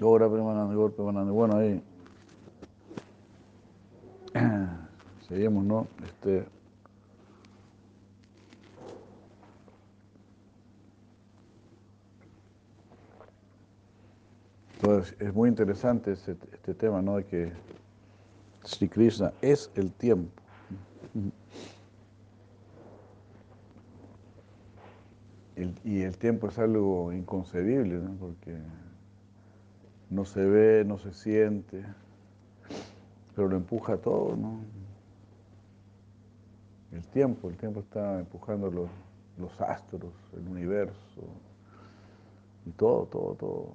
Ahora Premanande, Gor Premanande. Bueno, ahí seguimos, ¿no? Este, Entonces, es muy interesante este, este, tema, ¿no? De que Sri Krishna es el tiempo. y el tiempo es algo inconcebible, ¿no? Porque no se ve, no se siente, pero lo empuja todo, ¿no? El tiempo, el tiempo está empujando los, los astros, el universo, y todo, todo, todo.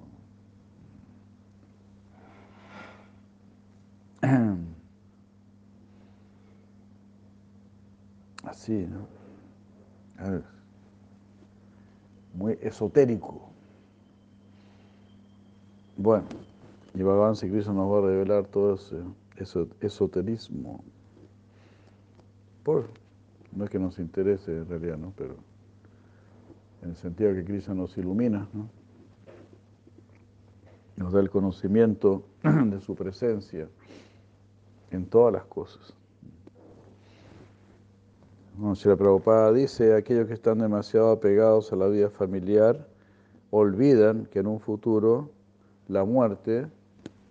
Así, ¿no? Muy esotérico. Bueno, y Bhagavan Krishna nos va a revelar todo ese, esoterismo. Por, no es que nos interese en realidad, ¿no? Pero en el sentido que Krishna nos ilumina, ¿no? Nos da el conocimiento de su presencia en todas las cosas. si la Prabhupada dice, aquellos que están demasiado apegados a la vida familiar olvidan que en un futuro la muerte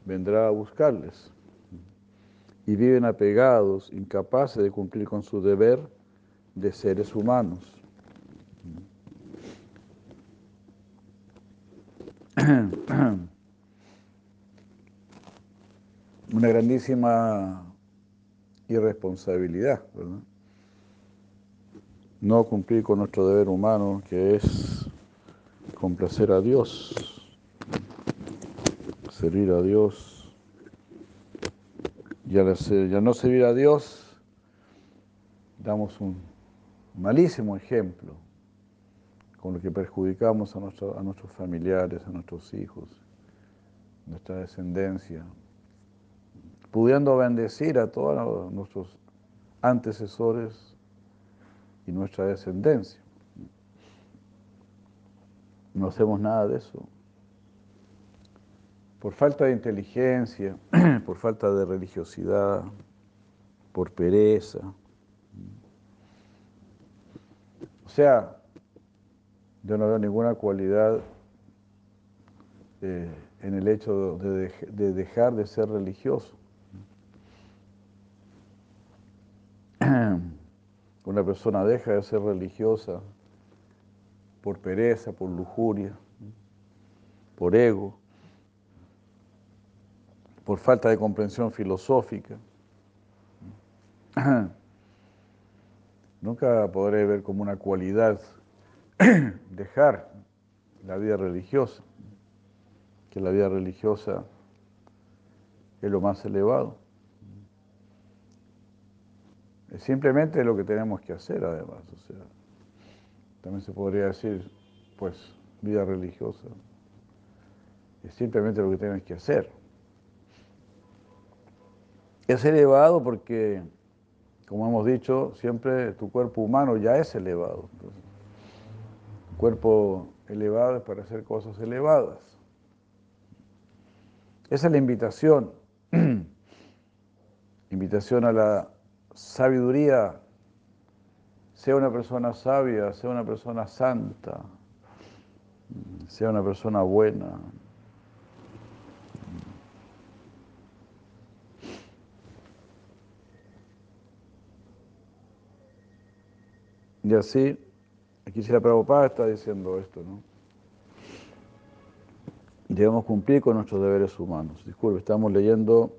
vendrá a buscarles y viven apegados, incapaces de cumplir con su deber de seres humanos. Una grandísima irresponsabilidad, ¿verdad? No cumplir con nuestro deber humano, que es complacer a Dios servir a Dios. Y al, no servir a Dios, damos un malísimo ejemplo con lo que perjudicamos a, a nuestros familiares, a nuestros hijos, nuestra descendencia, pudiendo bendecir a todos nuestros antecesores y nuestra descendencia. No hacemos nada de eso por falta de inteligencia, por falta de religiosidad, por pereza. O sea, yo no veo ninguna cualidad eh, en el hecho de, dejar de ser religioso. Una persona deja de ser religiosa por pereza, por lujuria, por ego por falta de comprensión filosófica. Nunca podré ver como una cualidad dejar la vida religiosa, que la vida religiosa es lo más elevado. Es simplemente lo que tenemos que hacer además, o sea, también se podría decir, pues, vida religiosa, es simplemente lo que tienes que hacer. Es elevado porque, como hemos dicho, siempre tu cuerpo humano ya es elevado. cuerpo elevado es para hacer cosas elevadas. Esa es la invitación. invitación a la sabiduría. Sea una persona sabia, sea una persona santa, sea una persona buena. Y así, aquí si la Prabhupada está diciendo esto, ¿no? Debemos cumplir con nuestros deberes humanos. Disculpe, estamos leyendo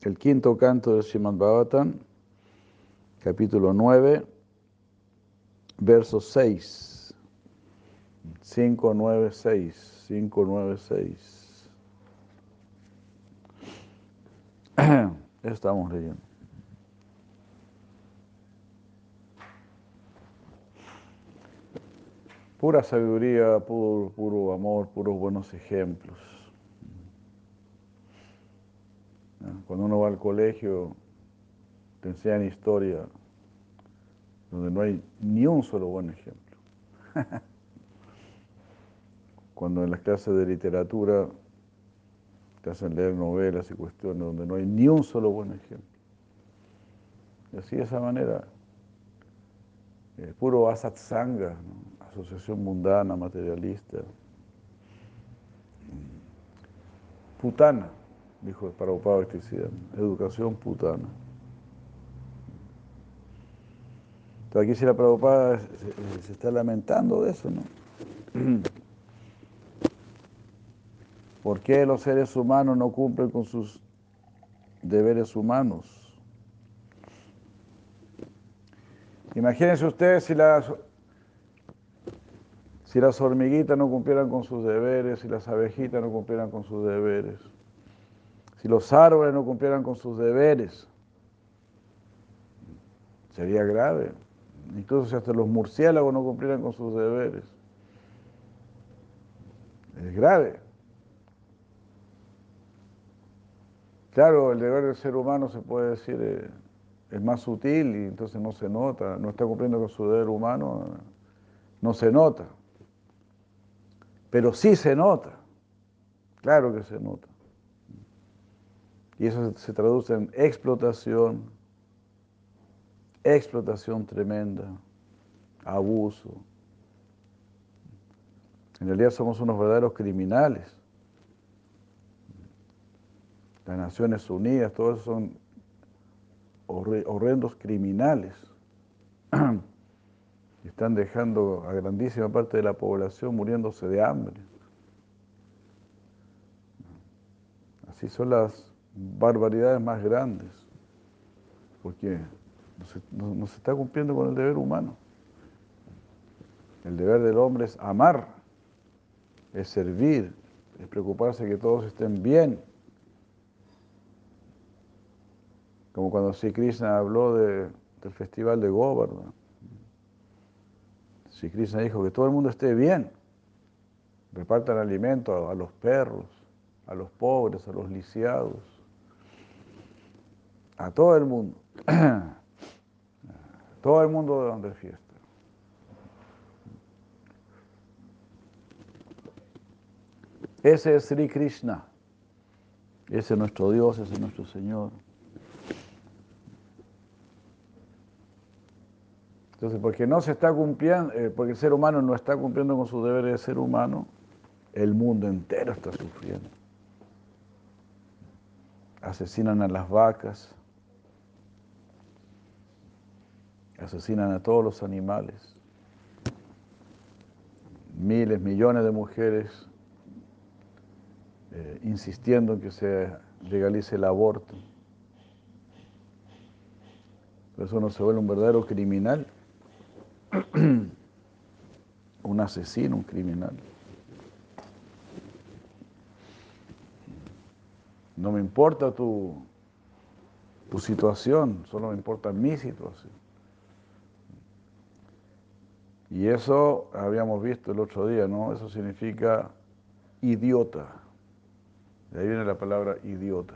el quinto canto de Srimad Bhavatan, capítulo 9, verso 6. 5, 9, 6. 5, 9, 6. Estamos leyendo. Pura sabiduría, puro, amor, puros buenos ejemplos. Cuando uno va al colegio, te enseñan historia donde no hay ni un solo buen ejemplo. Cuando en las clases de literatura te hacen leer novelas y cuestiones donde no hay ni un solo buen ejemplo. Y así de esa manera, eh, puro asatsanga, asociación mundana, materialista. Putana, dijo Prabhupada Bhaktisiddhanta, educación putana. Entonces aquí si la Prabhupada se, se está lamentando de eso, ¿no? ¿Por qué los seres humanos no cumplen con sus deberes humanos? Imagínense ustedes si las, si las hormiguitas no cumplieran con sus deberes, si las abejitas no cumplieran con sus deberes, si los árboles no cumplieran con sus deberes, sería grave. Incluso si hasta los murciélagos no cumplieran con sus deberes. Es grave. Claro, el deber del ser humano se puede decir eh, es más sutil y entonces no se nota, no está cumpliendo con su deber humano, no se nota. Pero sí se nota, claro que se nota. Y eso se traduce en explotación, explotación tremenda, abuso. En realidad somos unos verdaderos criminales las Naciones Unidas, todos son horrendos criminales. Están dejando a grandísima parte de la población muriéndose de hambre. Así son las barbaridades más grandes, porque no se, está cumpliendo con el deber humano. El deber del hombre es amar, es servir, es preocuparse que todos estén bien Como cuando Sri Krishna habló del festival de Govardhan. Sri Krishna dijo que todo el mundo esté bien. Repartan alimento a, los perros, a los pobres, a los lisiados, a todo el mundo. todo el mundo de donde fiesta. Ese es Sri Krishna. Ese es nuestro Dios, ese es nuestro Señor. Entonces, porque no se está cumpliendo, eh, porque el ser humano no está cumpliendo con su deber de ser humano, el mundo entero está sufriendo. Asesinan a las vacas, asesinan a todos los animales, miles, millones de mujeres eh, insistiendo en que se legalice el aborto. Por eso uno se vuelve un verdadero criminal. un asesino, un criminal. No me importa tu, tu situación, solo me importa mi situación. Y eso habíamos visto el otro día, ¿no? Eso significa idiota. De ahí viene la palabra idiota.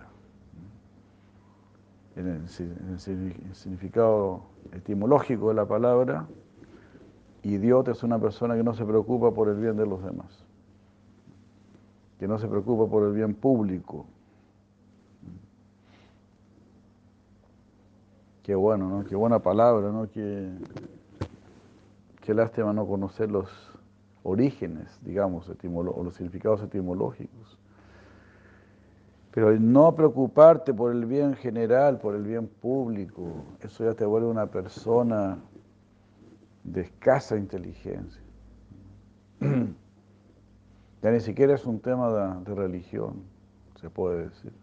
En el, significado etimológico de la palabra, Idiota es una persona que no se preocupa por el bien de los demás, que no se preocupa por el bien público. Qué bueno, ¿no? Qué buena palabra, ¿no? Qué, qué lástima no conocer los orígenes, digamos, o los significados etimológicos. Pero no preocuparte por el bien general, por el bien público, eso ya te vuelve una persona de escasa inteligencia. Ya ni siquiera es un tema de, religión, se puede decir.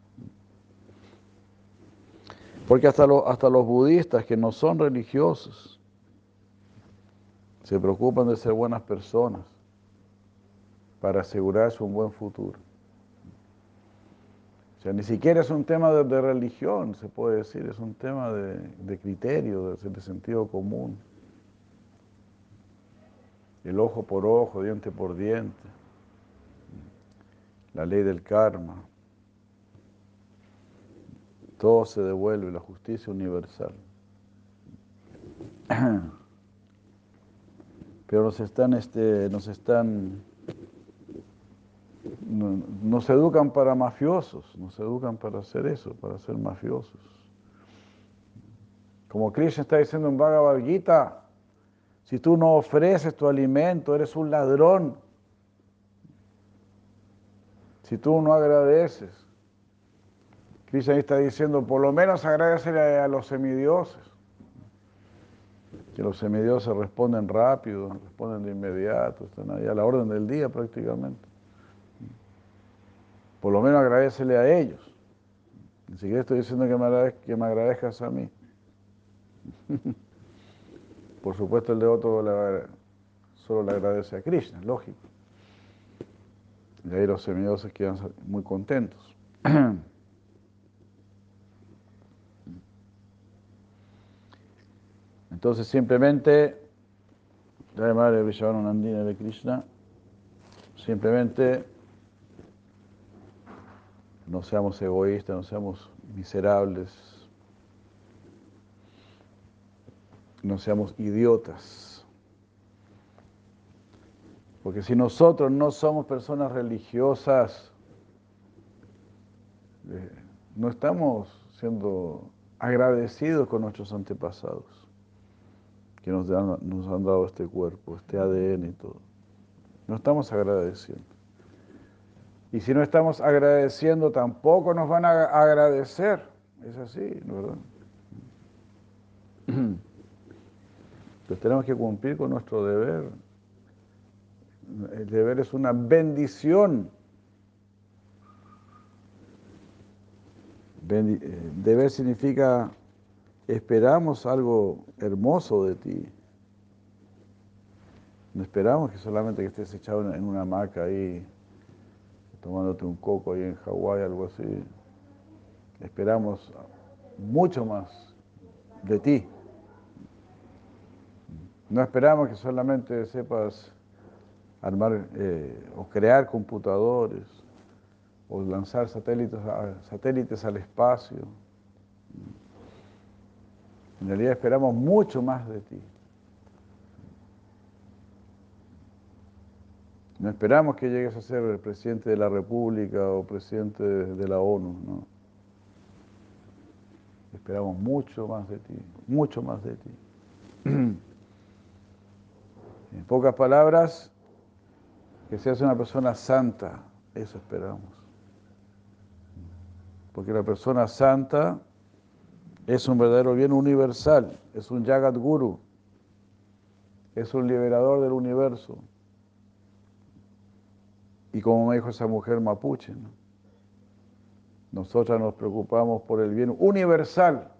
Porque hasta, hasta los budistas que no son religiosos se preocupan de ser buenas personas para asegurarse un buen futuro. O sea, ni siquiera es un tema de, religión, se puede decir, es un tema de, de criterio, de sentido común el ojo por ojo, diente por diente, la ley del karma. Todo se devuelve, la justicia universal. Pero nos están, este, nos están, nos educan para mafiosos, nos educan para hacer eso, para ser mafiosos. Como Krishna está diciendo en Bhagavad Gita, si tú no ofreces tu alimento, eres un ladrón. Si tú no agradeces, Krishna está diciendo, por lo menos agradecele a los semidioses. Que los semidioses responden rápido, responden de inmediato, están ahí a la orden del día prácticamente. Por lo menos agradecele a ellos. Ni siquiera estoy diciendo que me, que me agradezcas a mí. Por supuesto el devoto solo le agradece a Krishna, lógico. Y ahí los semidioses quedan muy contentos. Entonces simplemente, la madre Nandina de Krishna, simplemente no seamos egoístas, no seamos miserables, no seamos idiotas. Porque si nosotros no somos personas religiosas, eh, no estamos siendo agradecidos con nuestros antepasados que nos, nos han dado este cuerpo, este ADN y todo. No estamos agradeciendo. Y si no estamos agradeciendo, tampoco nos van a agradecer. Es así, ¿verdad? Entonces tenemos que cumplir con nuestro deber. El deber es una bendición. Eh, deber significa esperamos algo hermoso de ti. No esperamos que solamente que estés echado en una hamaca ahí, tomándote un coco ahí en Hawái, algo así. Esperamos mucho más de ti. No esperamos que solamente sepas armar eh, o crear computadores o lanzar satélites, satélites al espacio. En realidad esperamos mucho más de ti. No esperamos que llegues a ser el presidente de la República o presidente de la ONU, no. Esperamos mucho más de ti, mucho más de ti. En pocas palabras, que seas una persona santa, eso esperamos. Porque la persona santa es un verdadero bien universal, es un Jagat Guru, es un liberador del universo. Y como me dijo esa mujer mapuche, nosotras nos preocupamos por el bien universal.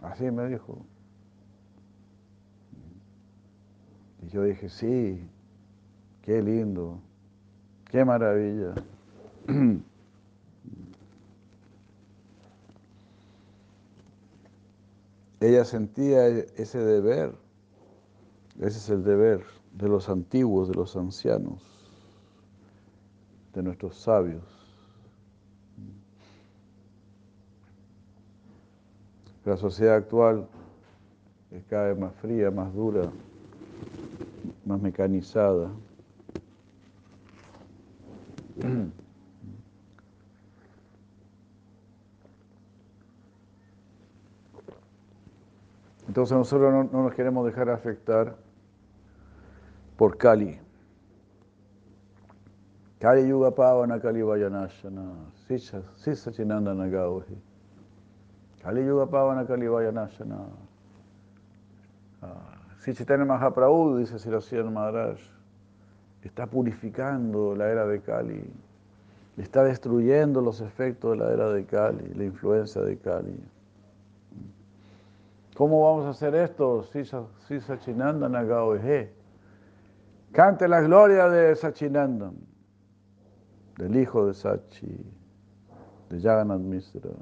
Así me dijo. Y yo dije, sí, qué lindo, qué maravilla. ella sentía ese deber, ese es el deber de los antiguos, de los ancianos, de nuestros sabios. La sociedad actual es cada vez más fría, más dura, más mecanizada. Entonces nosotros no, nos queremos dejar afectar por Kali. Kali Yuga Pavana Kali Vayanashana, Sisa Chinandana Gauhi. Kali Yuga Pavana Kali Vayanashana. Ah, si Chaitanya Mahaprabhu, dice Siracien Maharaj, está purificando la era de Kali, está destruyendo los efectos de la era de Kali, la influencia de Kali. ¿Cómo vamos a hacer esto? Si Sachinandan Agaoje. Cante la gloria de Sachinandan, del hijo de Sachi, de Jagannath Misra.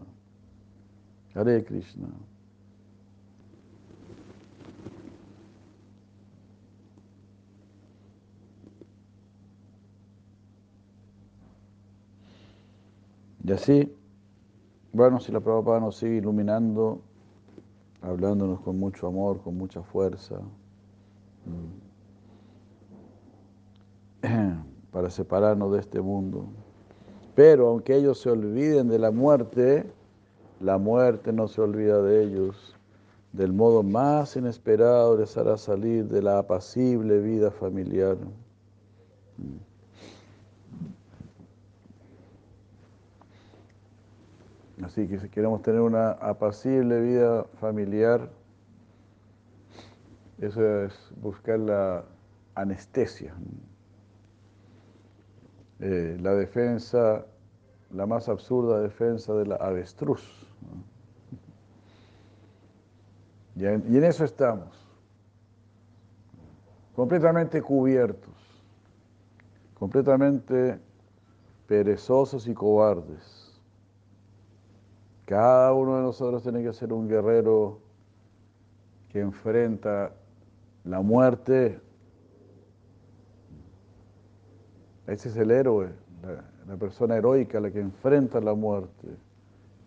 Hare Krishna. Y así, bueno, si la Prabhupada nos sigue iluminando, hablándonos con mucho amor, con mucha fuerza, mm. para para separarnos de este mundo. Pero aunque ellos se olviden de la muerte, la muerte no se olvida de ellos. Del modo más inesperado les hará salir de la apacible vida familiar. Así que si queremos tener una apacible vida familiar, eso es buscar la anestesia. Eh, la defensa, la más absurda defensa de la avestruz. Y en, eso estamos, completamente cubiertos, completamente perezosos y cobardes. Cada uno de nosotros tiene que ser un guerrero que enfrenta la muerte Ese es el héroe, la, persona heroica, la que enfrenta la muerte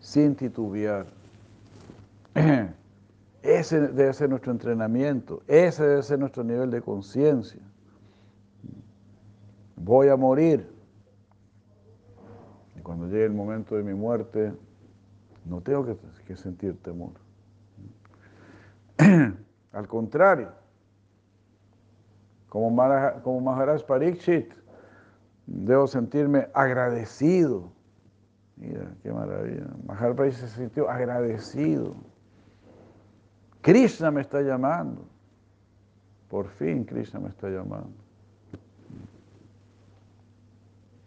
sin titubear. Ese debe ser nuestro entrenamiento, ese debe ser nuestro nivel de conciencia. Voy a morir. Y cuando llegue el momento de mi muerte, no tengo que, sentir temor. Al contrario, como, como Maharaj Parikshit, Debo sentirme agradecido. Mira, qué maravilla. Maharaj se sintió agradecido. Krishna me está llamando. Por fin Krishna me está llamando.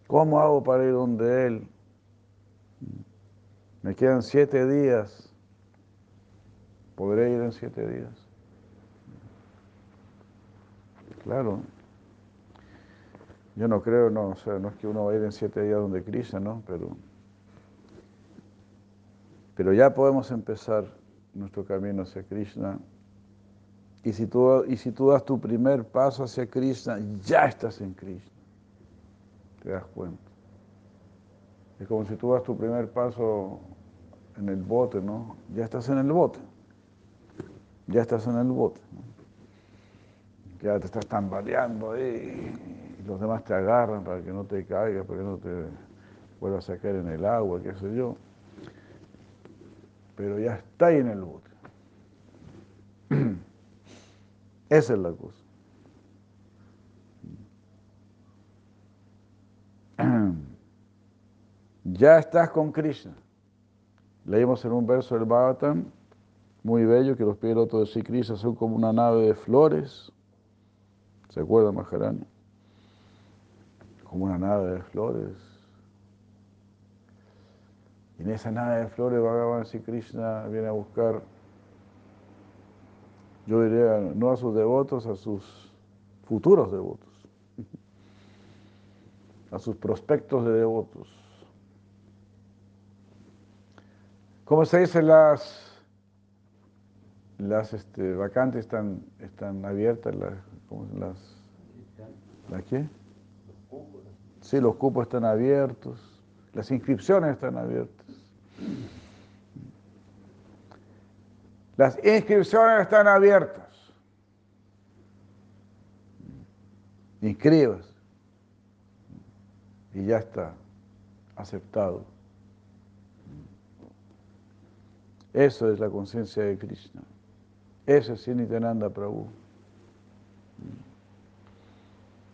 ¿Cómo hago para ir donde Él? Me quedan siete días. ¿Podré ir en siete días? Claro. Yo no creo, no, o sea, no es que uno va a ir en siete días donde Krishna, ¿no? Pero, pero ya podemos empezar nuestro camino hacia Krishna. Y si, tú, y si tú das tu primer paso hacia Krishna, ya estás en Krishna. Te das cuenta. Es como si tú das tu primer paso en el bote, ¿no? Ya estás en el bote. Ya estás en el bote. Ya te estás tambaleando ahí los demás te agarran para que no te caigas, para que no te vuelvas a caer en el agua, qué sé yo. Pero ya está ahí en el bote. Esa es la cosa. Ya estás con Krishna. Leímos en un verso del Bhagavatam, muy bello, que los pilotos de Sri Krishna son como una nave de flores. ¿Se acuerda, Maharani? como una nave de flores. Y en esa nave de flores Bhagavan Sri Krishna viene a buscar, yo diría, no a sus devotos, a sus futuros devotos, a sus prospectos de devotos. ¿Cómo se dice? Las, las este, vacantes están, están abiertas, las, las, ¿la qué? Sí, los cupos están abiertos, las inscripciones están abiertas. Las inscripciones están abiertas. Inscribas. Y ya está, aceptado. Eso es la conciencia de Krishna. Eso es Nityananda Prabhu.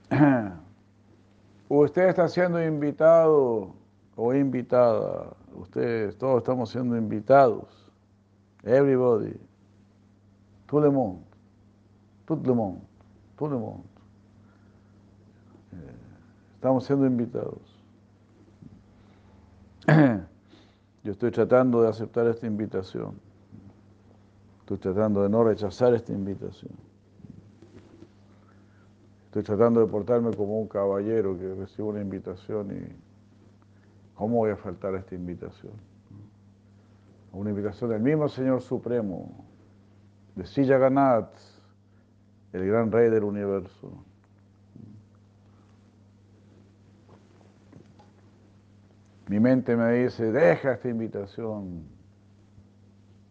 Usted está siendo invitado o invitada. Ustedes, todos estamos siendo invitados. Everybody. Tout le monde. Tout le monde. Tout le monde. Eh, estamos siendo invitados. Yo estoy tratando de aceptar esta invitación. Estoy tratando de no rechazar esta invitación. Estoy tratando de portarme como un caballero que recibe una invitación y ¿cómo voy a faltar a esta invitación? Una invitación del mismo Señor Supremo, de Sijaganat, el gran rey del universo. Mi mente me dice, deja esta invitación,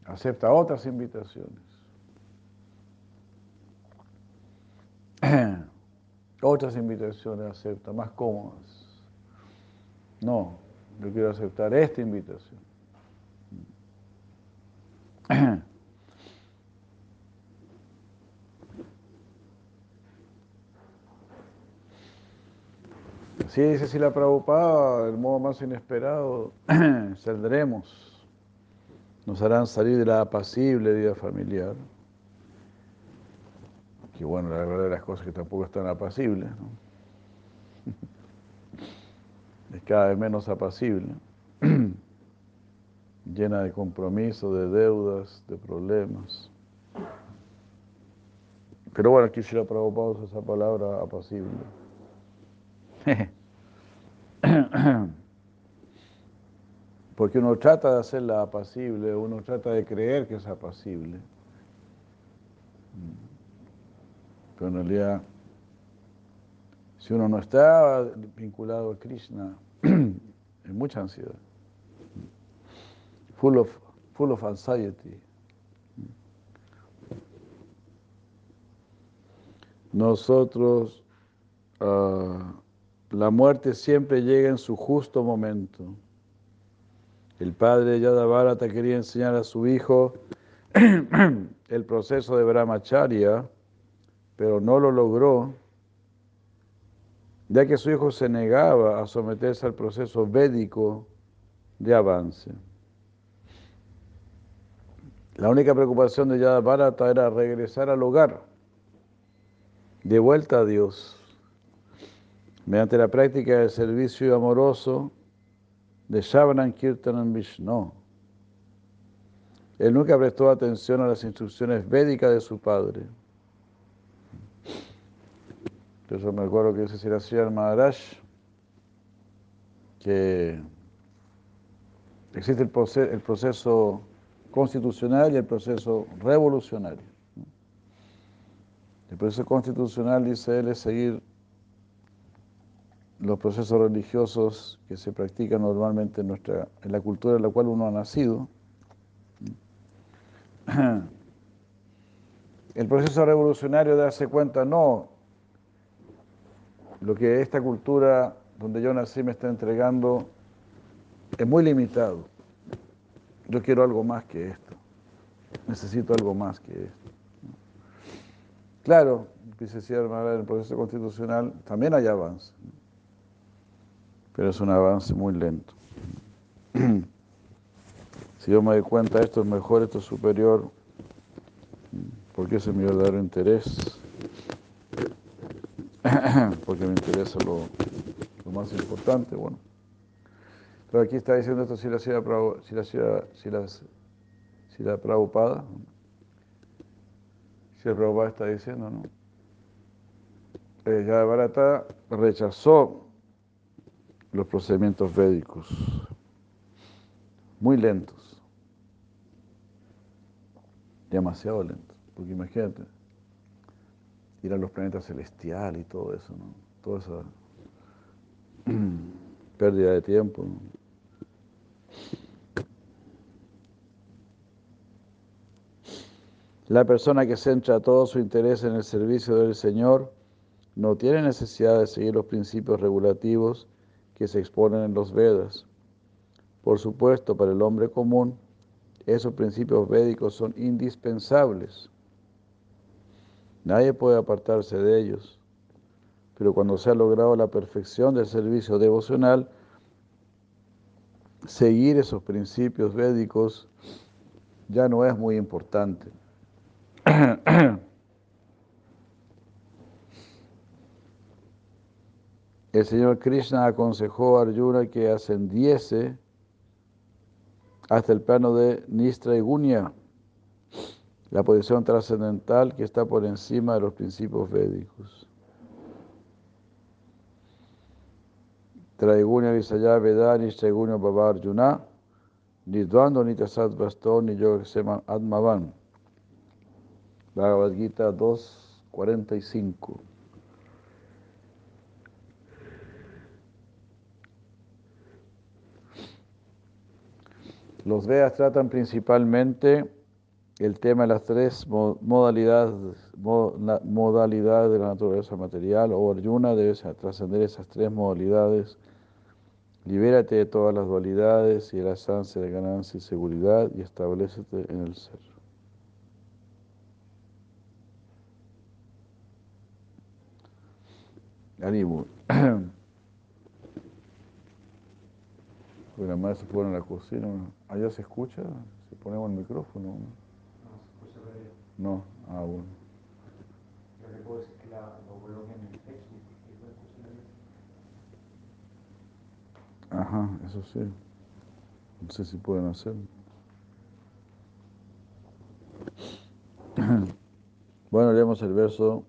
acepta otras invitaciones. Otras invitaciones acepta, más cómodas. No, yo quiero aceptar esta invitación. Sí, dice si la Prabhupada, el modo más inesperado, saldremos. Nos harán salir de la apacible vida familiar. Que bueno, la verdad de las cosas que tampoco están apacibles. Es cada vez menos apacible. Llena de compromisos, de deudas, de problemas. Pero bueno, aquí si la Prabhupada usa esa palabra apacible. Porque uno trata de hacerla apacible, uno trata de creer que es apacible. Pero en realidad, si uno no está vinculado a Krishna, hay mucha ansiedad. Full of, full of anxiety. Nosotros uh, la muerte siempre llega en su justo momento. El padre Yadavarata quería enseñar a su hijo el proceso de brahmacharya, pero no lo logró, ya que su hijo se negaba a someterse al proceso védico de avance. La única preocupación de Yadavarata era regresar al hogar, de vuelta a Dios mediante la práctica del servicio amoroso de Shavanan Kirtanan Vishnu. Él nunca prestó atención a las instrucciones védicas de su padre. Entonces me acuerdo que dice Siracía Maharaj que existe el proceso, el proceso constitucional y el proceso revolucionario. El proceso constitucional, dice él, es seguir los procesos religiosos que se practican normalmente en, nuestra, en la cultura en la cual uno ha nacido. El proceso revolucionario de darse cuenta, no, lo que esta cultura donde yo nací me está entregando es muy limitado. Yo quiero algo más que esto. Necesito algo más que esto. Claro, dice en el proceso constitucional también hay avance pero es un avance muy lento. si yo me doy cuenta, esto es mejor, esto es superior, porque ese es mi verdadero interés, porque me interesa lo, más importante, bueno. Pero aquí está diciendo esto si la ciudad si la ciudad, si la, si la Prabhupada, si el Prabhupada está diciendo, ¿no? Eh, Barata rechazó los procedimientos védicos, muy lentos, demasiado lentos, porque imagínate, ir a los planetas celestiales y todo eso, ¿no? Toda esa pérdida de tiempo. La persona que centra todo su interés en el servicio del Señor no tiene necesidad de seguir los principios regulativos que se exponen en los Vedas. Por supuesto, para el hombre común, esos principios védicos son indispensables. Nadie puede apartarse de ellos. Pero cuando se ha logrado la perfección del servicio devocional, seguir esos principios védicos ya no es muy importante. el Señor Krishna aconsejó a Arjuna que ascendiese hasta el plano de Nistra Gunya, la posición trascendental que está por encima de los principios védicos. Traigunya Visaya Veda Nistraigunya Baba Arjuna, Nidvando Nitasat Baston ni Yogasema Admavan. Bhagavad Gita 2.45 Los Vedas tratan principalmente el tema de las tres modalidades, de la naturaleza material, o Arjuna debes trascender esas tres modalidades. Libérate de todas las dualidades y el asanse de ganancia y seguridad y establecete en el ser. Ánimo. Bueno, más se fueron a la cocina. ¿Allá se escucha? Si ponemos el micrófono. No, se escucha No, ah, bueno. Yo le puedo decir que la, lo coloquen en el Facebook y Ajá, eso sí. No sé si pueden hacer. Bueno, leemos el verso,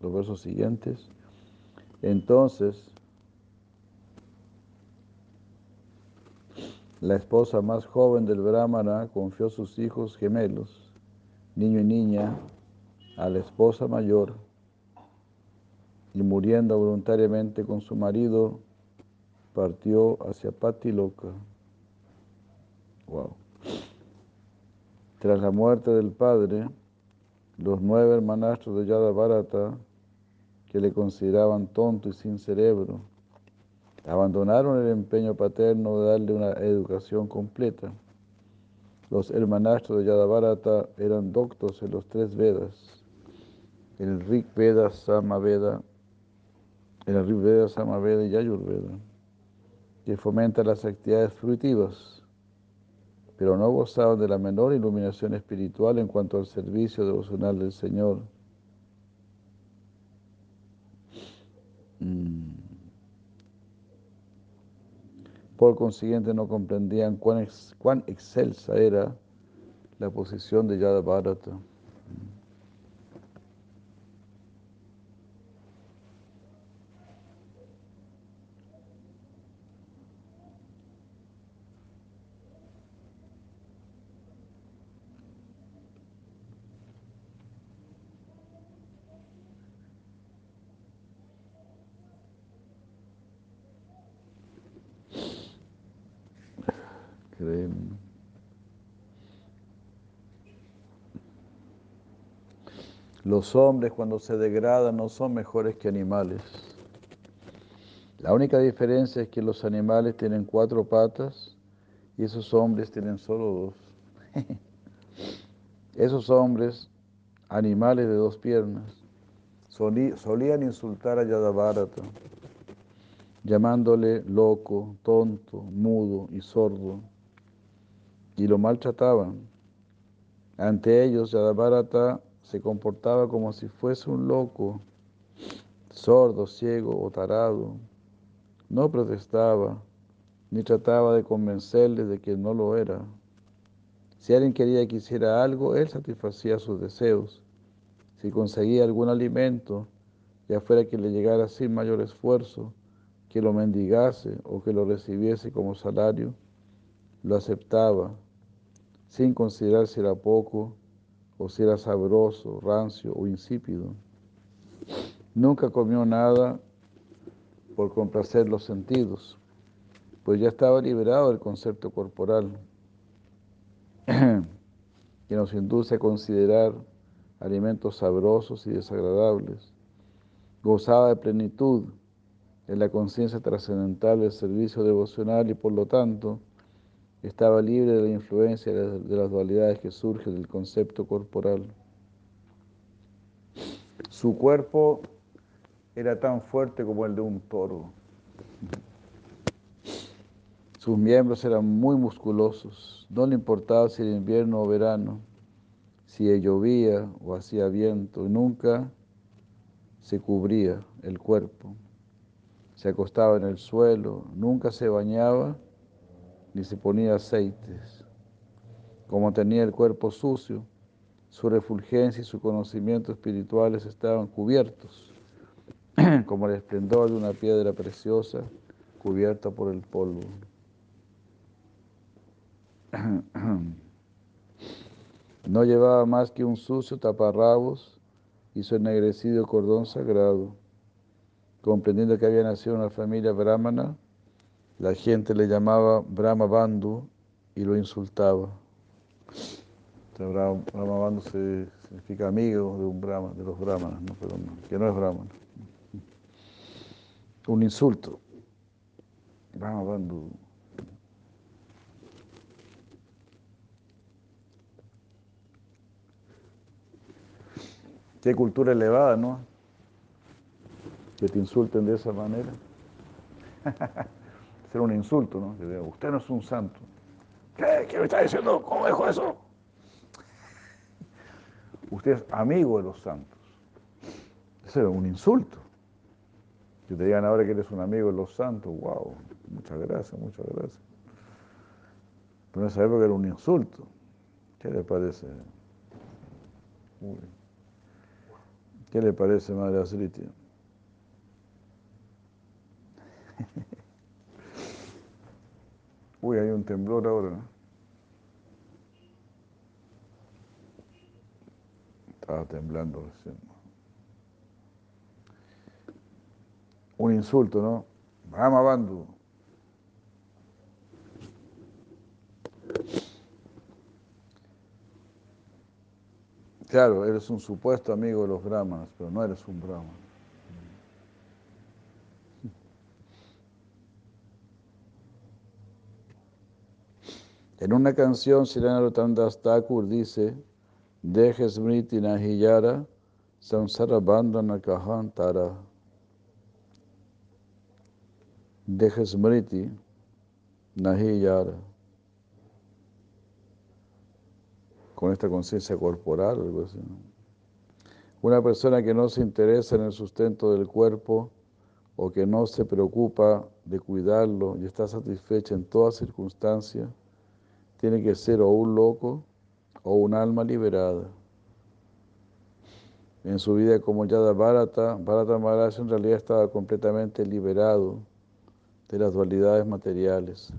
los versos siguientes. Entonces, La esposa más joven del Brahmana confió sus hijos gemelos, niño y niña, a la esposa mayor y muriendo voluntariamente con su marido, partió hacia Patiloka. Wow. Tras la muerte del padre, los nueve hermanastros de Yadavarata, que le consideraban tonto y sin cerebro, abandonaron el empeño paterno de darle una educación completa. Los hermanastros de Yadavarata eran doctos en los tres Vedas, el Rig Veda, Samaveda, el Rig Veda, Samaveda y Ayurveda, que fomentan las actividades fruitivas, pero no gozaban de la menor iluminación espiritual en cuanto al servicio devocional del Señor. Por consiguiente, no comprendían cuán, cuán excelsa era la posición de Los hombres cuando se degradan no son mejores que animales. La única diferencia es que los animales tienen cuatro patas y esos hombres tienen solo dos. esos hombres, animales de dos piernas, solían insultar a Yadavarata, llamándole loco, tonto, mudo y sordo y lo maltrataban. Ante ellos, Yadavarata se comportaba como si fuese un loco, sordo, ciego o tarado. No protestaba, ni trataba de convencerles de que no lo era. Si alguien quería que hiciera algo, él satisfacía sus deseos. Si conseguía algún alimento, ya fuera que le llegara sin mayor esfuerzo, que lo mendigase o que lo recibiese como salario, lo aceptaba sin considerar si era poco o si era sabroso, rancio o insípido. Nunca comió nada por complacer los sentidos, pues ya estaba liberado del concepto corporal que nos induce a considerar alimentos sabrosos y desagradables. Gozaba de plenitud en la conciencia trascendental del servicio devocional y por lo tanto estaba libre de la influencia de las dualidades que surgen del concepto corporal. Su cuerpo era tan fuerte como el de un toro. Sus miembros eran muy musculosos. No le importaba si era invierno o verano, si llovía o hacía viento, nunca se cubría el cuerpo. Se acostaba en el suelo, nunca se bañaba ni se ponía aceites. Como tenía el cuerpo sucio, su refulgencia y su conocimiento espirituales estaban cubiertos, como el esplendor de una piedra preciosa cubierta por el polvo. No llevaba más que un sucio taparrabos y su ennegrecido cordón sagrado. Comprendiendo que había nacido en una familia brahmana, la gente le llamaba Brahma Bandhu y lo insultaba. Brahma, Brahma significa amigo de un Brahma, de los Brahmanas, ¿no? Pero que no es Brahmana. Un insulto. Brahma Bandhu. Qué cultura elevada, ¿no? Que te insulten de esa manera. Ser un insulto, ¿no? Que usted no es un santo. ¿Qué? ¿Qué me está diciendo? ¿Cómo dijo eso? Usted es amigo de los santos. Eso es un insulto. Que te digan ahora que eres un amigo de los santos, wow, muchas gracias, muchas gracias. Pero en esa época era un insulto. ¿Qué le parece? ¿Qué le parece, Madre Asriti? Uy, hay un temblor ahora. Estaba temblando recién. Un insulto, ¿no? Brahma Bandhu. Claro, eres un supuesto amigo de los brahmanas, pero no eres un brahman. En una canción, Sirana Rotandas Thakur dice, Deje smriti nahiyara, samsara bandhana kahantara. Deje smriti nahiyara. Con esta conciencia corporal, algo así. Una persona que no se interesa en el sustento del cuerpo o que no se preocupa de cuidarlo y está satisfecha en todas circunstancias, tiene que ser o un loco o un alma liberada. En su vida como Yada Bharata, Bharata Maharaj en realidad estaba completamente liberado de las dualidades materiales.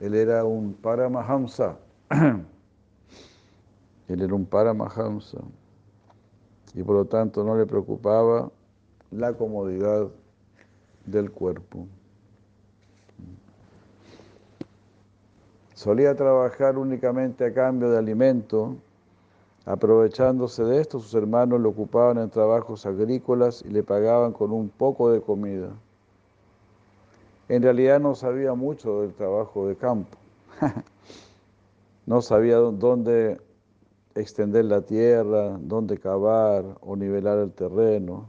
Él era un Paramahamsa. Él era un Paramahamsa. Y por lo tanto no le preocupaba la comodidad del cuerpo. Solía trabajar únicamente a cambio de alimento. Aprovechándose de esto, sus hermanos lo ocupaban en trabajos agrícolas y le pagaban con un poco de comida. En realidad no sabía mucho del trabajo de campo. no sabía dónde extender la tierra, dónde cavar o nivelar el terreno.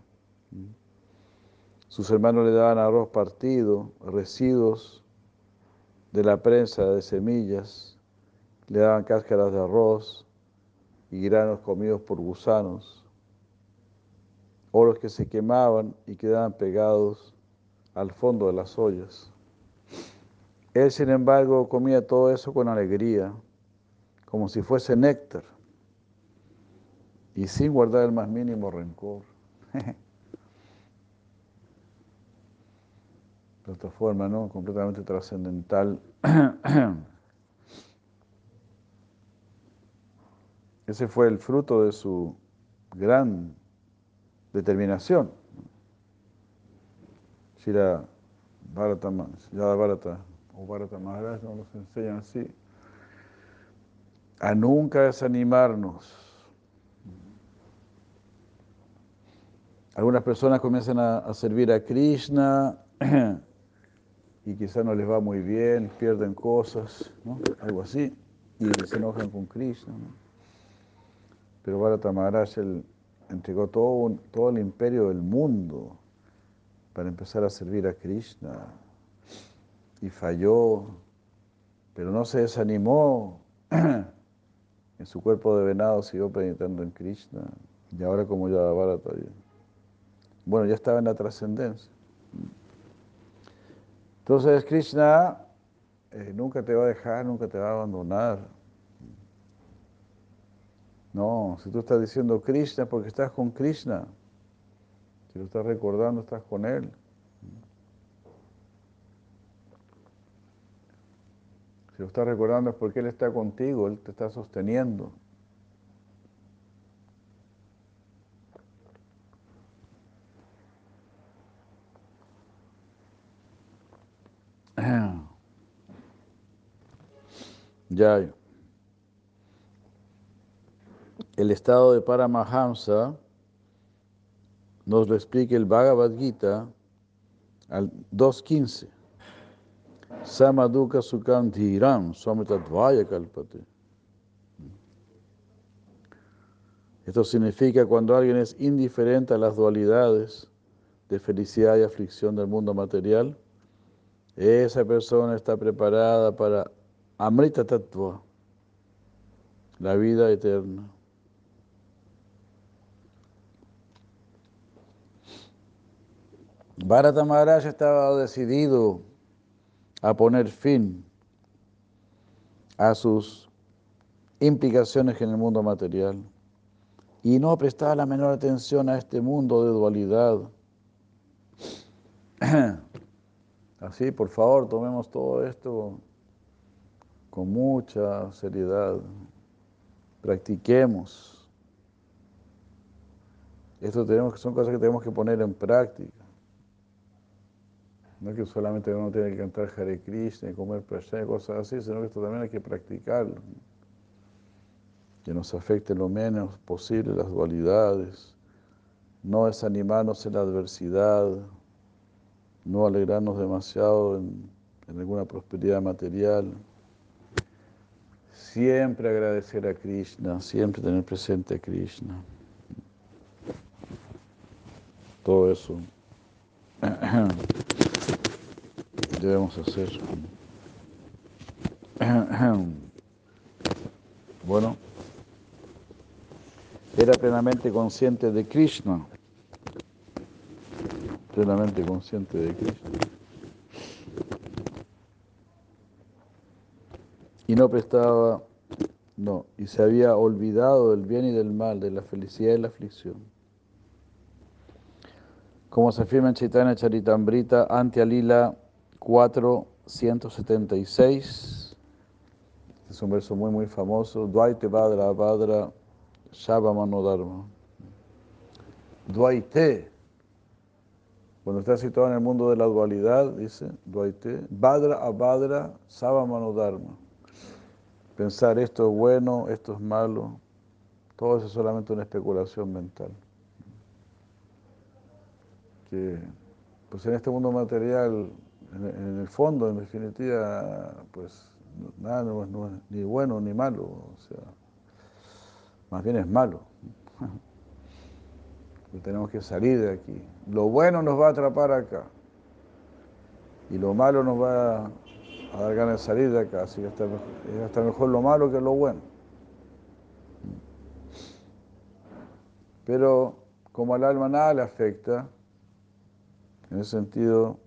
Sus hermanos le daban arroz partido, residuos de la prensa de semillas, le daban cáscaras de arroz y granos comidos por gusanos, o los que se quemaban y quedaban pegados al fondo de las ollas. Él, sin embargo, comía todo eso con alegría, como si fuese néctar, y sin guardar el más mínimo rencor. de otra forma, ¿no? Completamente trascendental. Ese fue el fruto de su gran determinación. Shira Bharata, Bharata o Bharata Maharaj nos enseñan así, a nunca desanimarnos. Algunas personas comienzan a servir a Krishna y quizá no les va muy bien, pierden cosas, algo así, y se enojan con Krishna. ¿no? Pero Bharata Maharaj entregó todo, todo el imperio del mundo para empezar a servir a Krishna y falló, pero no se desanimó. En su cuerpo de venado siguió penetrando en Krishna y ahora como ya Bharata, bueno, ya estaba en la trascendencia. Entonces Krishna eh, nunca te va a dejar, nunca te va a abandonar. No, si tú estás diciendo Krishna porque estás con Krishna, si lo estás recordando, estás con Él. Si lo estás recordando es porque Él está contigo, Él te está sosteniendo. Ya. el estado de Paramahamsa nos lo explica el Bhagavad Gita al 2.15. Samaduka Sukam Dhiram Swamitadvaya Kalpate. Esto significa cuando alguien es indiferente a las dualidades de felicidad y aflicción del mundo material, esa persona está preparada para Amrita Tattva, la vida eterna. Bharata Maharaj estaba decidido a poner fin a sus implicaciones en el mundo material y no prestaba la menor atención a este mundo de dualidad. Así, por favor, tomemos todo esto con mucha seriedad. Practiquemos. Esto tenemos, son cosas que tenemos que poner en práctica. No es que solamente uno tiene que cantar Hare Krishna y comer prasad y cosas así, sino que esto también hay que practicarlo. Que nos afecte lo menos posible las dualidades, no desanimarnos en la adversidad, no alegrarnos demasiado en, en alguna prosperidad material. Siempre agradecer a Krishna, siempre tener presente a Krishna. Todo eso debemos hacer. Bueno, era plenamente consciente de Krishna, plenamente consciente de Krishna. Y no prestaba, no, y se había olvidado del bien y del mal, de la felicidad y la aflicción. Como se afirma en Chaitanya Charitambrita, ante Alila 476. Este es un verso muy, muy famoso. Dvaite Badra Badra Shava Manodharma. Dvaite. Cuando está situado en el mundo de la dualidad, dice Dvaite. Badra Abadra Sava Manodharma. Pensar esto es bueno, esto es malo. Todo eso es solamente una especulación mental. Que pues en este mundo material en, el fondo, en definitiva, pues nada no, es ni bueno ni malo, o sea, más bien es malo. tenemos que salir de aquí. Lo bueno nos va a atrapar acá y lo malo nos va a dar ganas de salir de acá, así que hasta, es hasta mejor lo malo que lo bueno. Pero como al alma nada le afecta, en ese sentido,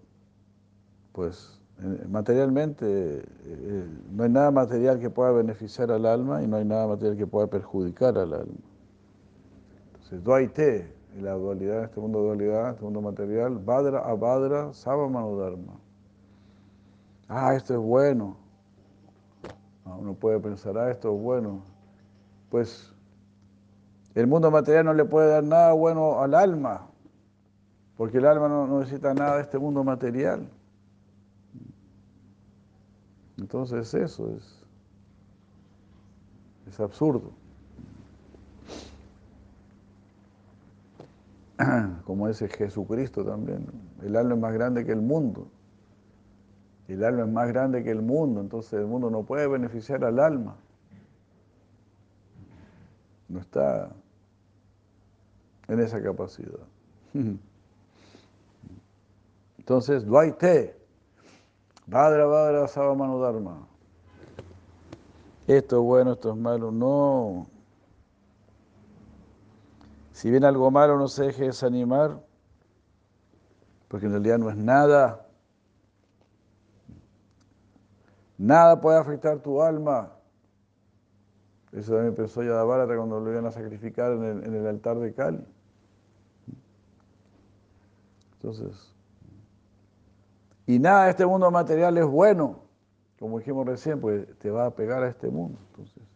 pues materialmente eh, no hay nada material que pueda beneficiar al alma y no hay nada material que pueda perjudicar al alma. Entonces, duaite, en la dualidad, este mundo de dualidad, este mundo material, badra abadra, sava manudharma. Ah, esto es bueno. Ah, uno puede pensar, ah, esto es bueno. Pues el mundo material no le puede dar nada bueno al alma, porque el alma no necesita nada de este mundo material. Entonces eso es, es absurdo. Como dice Jesucristo también, el alma es más grande que el mundo. El alma es más grande que el mundo, entonces el mundo no puede beneficiar al alma. No está en esa capacidad. Entonces, Duaite, Badra, Badra, Sabamano Dharma. Esto es bueno, esto es malo. No. Si viene algo malo, no se deje desanimar, porque en realidad no es nada. Nada puede afectar tu alma. Eso también pensó Yadavarata cuando lo iban a sacrificar en el, en el altar de Cali. Entonces, y nada de este mundo material es bueno, como dijimos recién, pues te va a pegar a este mundo. Entonces,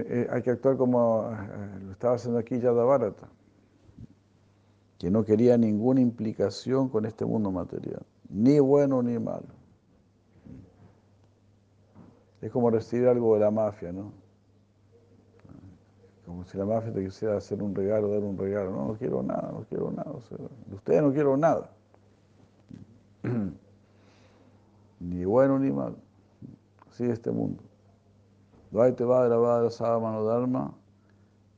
eh, hay que actuar como eh, lo estaba haciendo aquí Yadavarata, que no quería ninguna implicación con este mundo material, ni bueno ni malo. Es como recibir algo de la mafia, ¿no? como si la mafia te quisiera hacer un regalo, dar un regalo. No, no quiero nada, no quiero nada. de ustedes no quiero nada. ni bueno ni malo. Así es este mundo. Dvaita Vadra Vadra Savamano Dharma.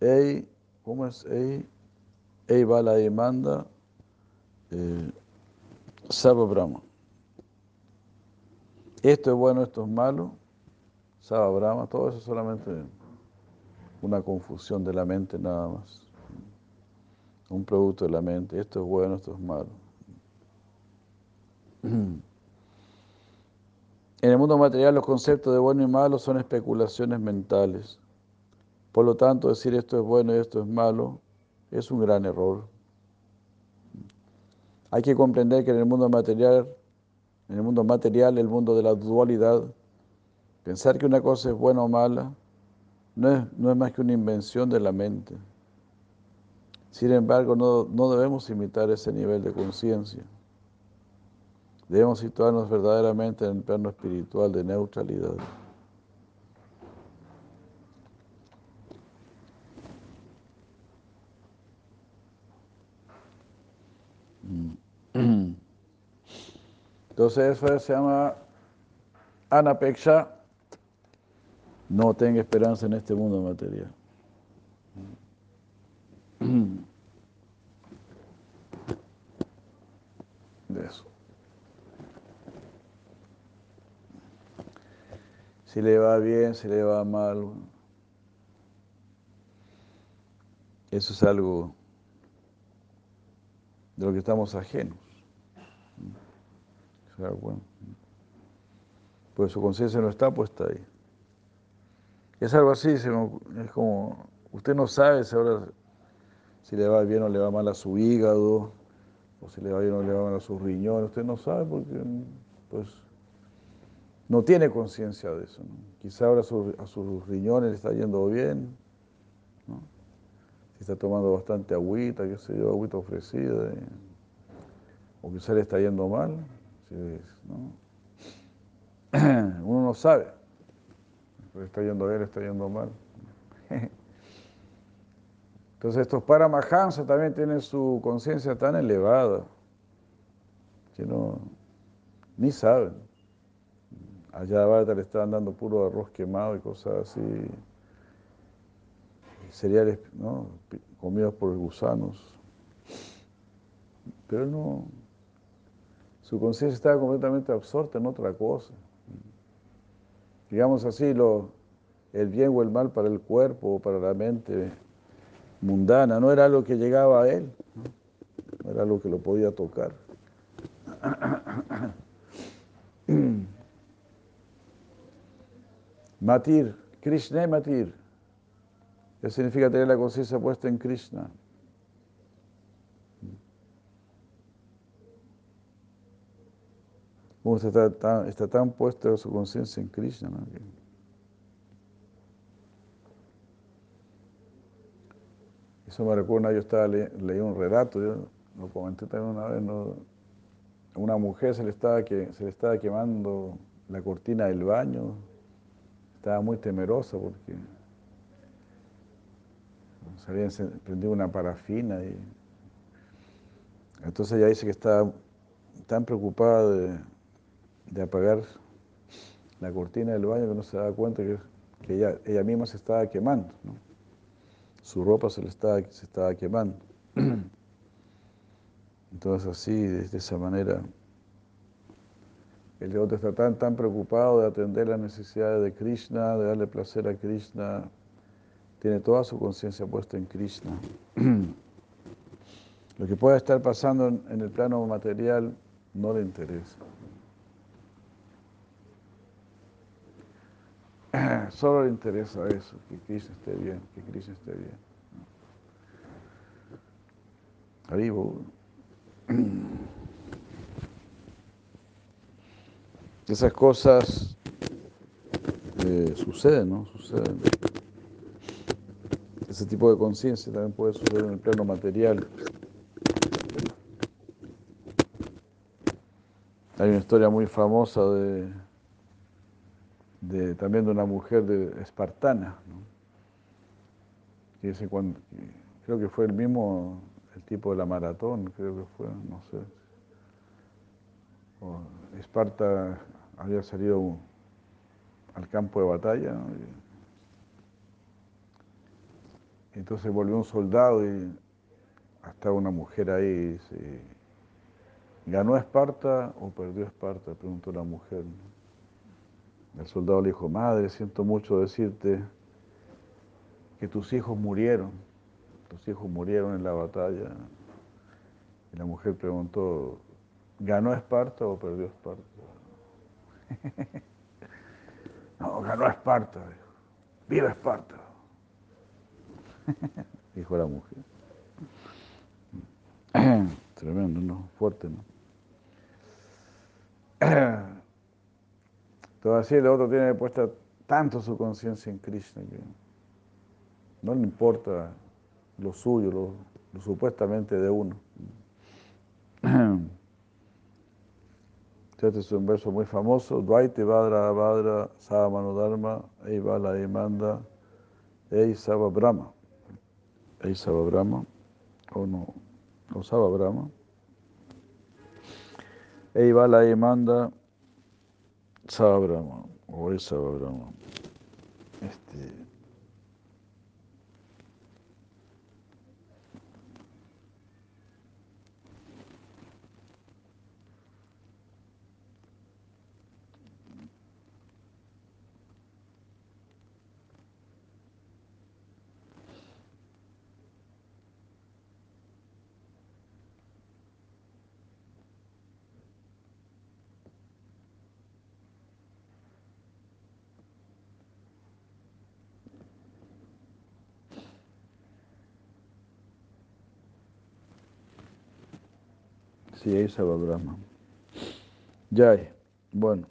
Ey, ¿cómo es? Ey, Ey Bala y Manda. Eh, Saba Brahma. Esto es bueno, esto es malo. Saba Brahma, todo eso es solamente una confusión de la mente nada más. Un producto de la mente. Esto es bueno, esto es malo. En el mundo material los conceptos de bueno y malo son especulaciones mentales. Por lo tanto, decir esto es bueno y esto es malo es un gran error. Hay que comprender que en el mundo material, en el mundo material, el mundo de la dualidad, pensar que una cosa es buena o mala no es, no es más que una invención de la mente. Sin embargo, no, no debemos imitar ese nivel de conciencia. Debemos situarnos verdaderamente en el plano espiritual de neutralidad. Entonces eso se llama anapeksha, no tenga esperanza en este mundo material. De eso. Si le va bien, si le va mal. Eso es algo de lo que estamos ajenos. bueno. Pues su conciencia no está puesta ahí. Es algo así, es como, usted no sabe ahora si le va bien o le va mal a su hígado, o si le va bien o le va mal a sus riñones, usted no sabe porque pues no tiene conciencia de eso. Quizá ahora a, sus riñones le está yendo bien, si está tomando bastante agüita, qué sé yo, agüita ofrecida, o quizá le está yendo mal. Uno no sabe, está yendo bien, le está yendo mal. Entonces estos paramahansa también tienen su conciencia tan elevada que no, ni saben. Allá a le estaban dando puro arroz quemado y cosas así, cereales ¿no? comidos por gusanos. Pero no, su conciencia estaba completamente absorta en otra cosa. Digamos así, lo, el bien o el mal para el cuerpo o para la mente mundana no era algo que llegaba a él, no era algo que lo podía tocar. Matir, Krishna Matir. ¿Qué significa tener la conciencia puesta en Krishna? ¿Cómo está tan, está tan puesta su conciencia en Krishna? Eso me recuerda, yo estaba leyendo un relato, yo lo comenté también una vez, una mujer se le, estaba que, se le estaba quemando la cortina del baño, estaba muy temerosa porque se había prendido una parafina y entonces ella dice que estaba tan preocupada de, apagar la cortina del baño que no se daba cuenta que, ella, ella, misma se estaba quemando. Su ropa se, le estaba, se estaba quemando. Entonces así, de esa manera, el otro está tan, tan preocupado de atender las necesidades de Krishna, de darle placer a Krishna, tiene toda su conciencia puesta en Krishna. Lo que pueda estar pasando en el plano material no le interesa. Solo le interesa eso, que Krishna esté bien, que Krishna esté bien. Arriba. Esas cosas eh, suceden, ¿no? Suceden. Ese tipo de conciencia también puede suceder en el plano material. Hay una historia muy famosa de, de también de una mujer de espartana, dice cuando, creo que fue el mismo, el tipo de la maratón, creo que fue, no sé. Esparta había salido al campo de batalla, entonces volvió un soldado y hasta una mujer ahí ¿ganó Esparta o perdió Esparta? Preguntó la mujer. El soldado le dijo, madre, siento mucho decirte que tus hijos murieron, tus hijos murieron en la batalla. Y la mujer preguntó, ¿ganó Esparta o perdió Esparta? no, ganó Esparta. Viva Esparta. dijo la mujer. Tremendo, ¿no? Fuerte, ¿no? Todavía el otro tiene puesta tanto su conciencia en Krishna que no le importa lo suyo, lo, supuestamente de uno. Este es un verso muy famoso. Dvaite Vadra Vadra Sahamano Dharma Eivala Emanda Eisava Brahma. Eisava Brahma. O no, o Sava Brahma. Eivala Emanda Sabrama o es Sabrama. Este, Va Brahma. Ya, bueno.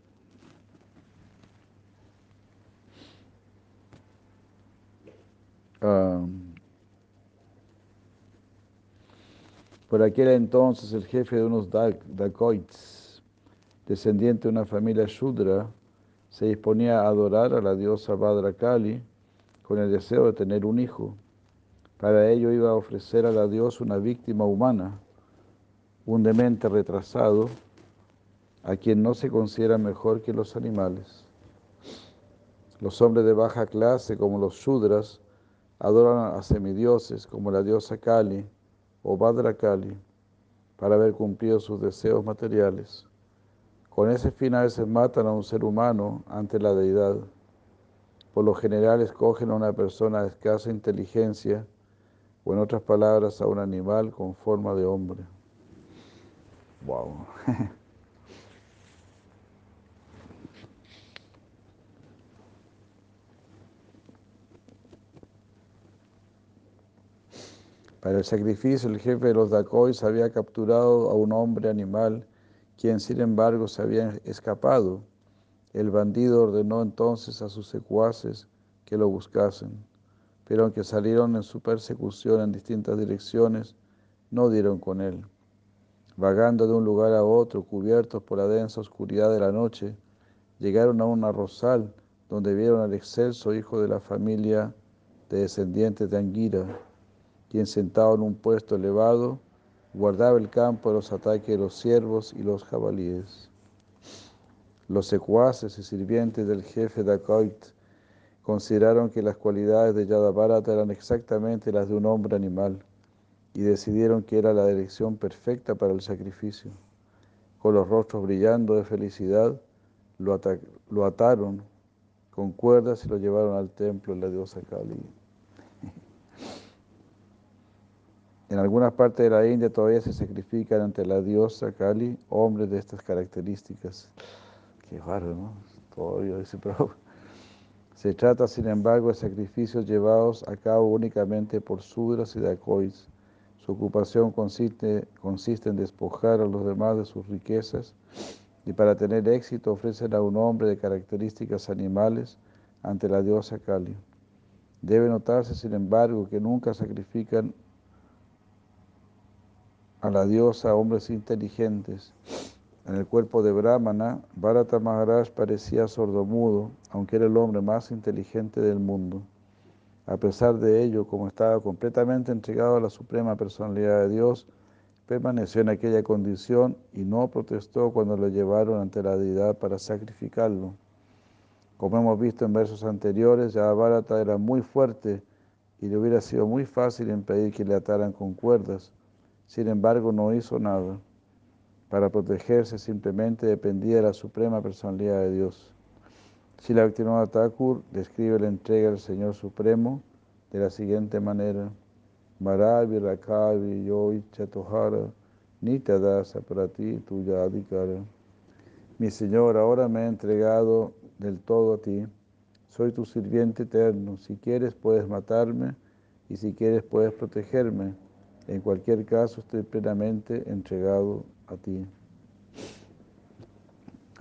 por aquel entonces el jefe de unos dacoits, descendiente de una familia Shudra, se disponía a adorar a la diosa Badra Kali con el deseo de tener un hijo. Para ello iba a ofrecer a la diosa una víctima humana un demente retrasado a quien no se considera mejor que los animales. Los hombres de baja clase, como los Shudras, adoran a semidioses como la diosa Kali o Badra Kali para haber cumplido sus deseos materiales. Con ese fin a veces matan a un ser humano ante la deidad. Por lo general escogen a una persona de escasa inteligencia o en otras palabras a un animal con forma de hombre. Wow. Para el sacrificio, el jefe de los dacois había capturado a un hombre animal, quien sin embargo se había escapado. El bandido ordenó entonces a sus secuaces que lo buscasen, pero aunque salieron en su persecución en distintas direcciones, no dieron con él. Vagando de un lugar a otro, cubiertos por la densa oscuridad de la noche, llegaron a un arrozal donde vieron al excelso hijo de la familia de descendientes de Anguira, quien sentado en un puesto elevado guardaba el campo de los ataques de los ciervos y los jabalíes. Los secuaces y sirvientes del jefe Dacoit consideraron que las cualidades de Yadavarata eran exactamente las de un hombre animal y decidieron que era la dirección perfecta para el sacrificio. Con los rostros brillando de felicidad, lo, ataron con cuerdas y lo llevaron al templo de la diosa Kali. En algunas partes de la India todavía se sacrifican ante la diosa Kali hombres de estas características. Qué raro, ¿no? Todavía dice, pero se trata, sin embargo, de sacrificios llevados a cabo únicamente por sudras y dacois su ocupación consiste, consiste en despojar a los demás de sus riquezas y para tener éxito ofrecen a un hombre de características animales ante la diosa Kali. Debe notarse, sin embargo, que nunca sacrifican a la diosa hombres inteligentes. En el cuerpo de Brahmana, Bharata Maharaj parecía sordomudo, aunque era el hombre más inteligente del mundo. A pesar de ello, como estaba completamente entregado a la suprema personalidad de Dios, permaneció en aquella condición y no protestó cuando lo llevaron ante la deidad para sacrificarlo. Como hemos visto en versos anteriores, Yadavarata era muy fuerte y le hubiera sido muy fácil impedir que le ataran con cuerdas. Sin embargo, no hizo nada. Para protegerse simplemente dependía de la suprema personalidad de Dios. Sila Bhaktivinoda Thakur describe la entrega del Señor Supremo de la siguiente manera. Maravi Rakavi Yoi Chatohara Nitadasa Prati Tuya Adhikara. Mi Señor, ahora me ha entregado del todo a ti. Soy tu sirviente eterno. Si quieres puedes matarme y si quieres puedes protegerme. En cualquier caso estoy plenamente entregado a ti.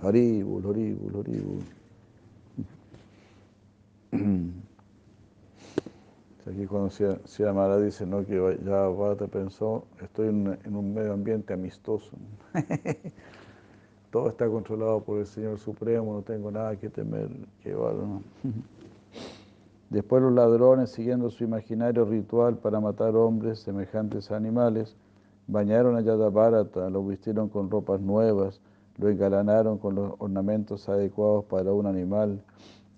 Haribul, Haribul, Haribul. Aquí cuando se Mara dice ¿no? que ya te pensó, estoy en, un medio ambiente amistoso. todo está controlado por el Señor Supremo, no tengo nada que temer. Que Después los ladrones, siguiendo su imaginario ritual para matar hombres semejantes a animales, bañaron a Yadavarata, lo vistieron con ropas nuevas, lo engalanaron con los ornamentos adecuados para un animal,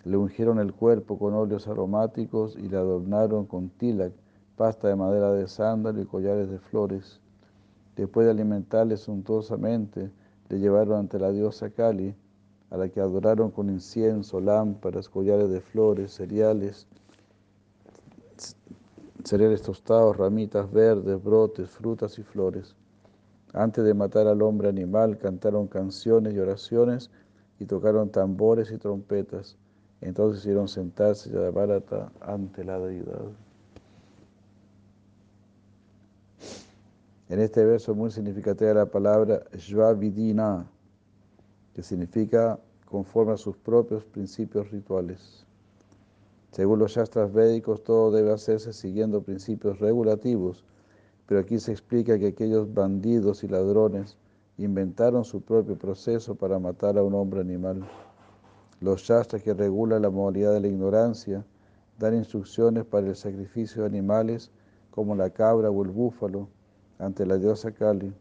le ungieron el cuerpo con óleos aromáticos y le adornaron con tilak, pasta de madera de sándalo y collares de flores. Después de alimentarle suntuosamente, le llevaron ante la diosa Kali, a la que adoraron con incienso, lámparas, collares de flores, cereales, cereales tostados, ramitas verdes, brotes, frutas y flores. Antes de matar al hombre animal, cantaron canciones y oraciones y tocaron tambores y trompetas. Entonces hicieron sentarse Yadavarata ante la deidad. En este verso muy significativa la palabra Shvavidina, que significa conforme a sus propios principios rituales. Según los Shastras védicos, todo debe hacerse siguiendo principios regulativos, pero aquí se explica que aquellos bandidos y ladrones inventaron su propio proceso para matar a un hombre animal. Los Shastras que regulan la modalidad de la ignorancia dan instrucciones para el sacrificio de animales como la cabra o el búfalo, ante la diosa Kali,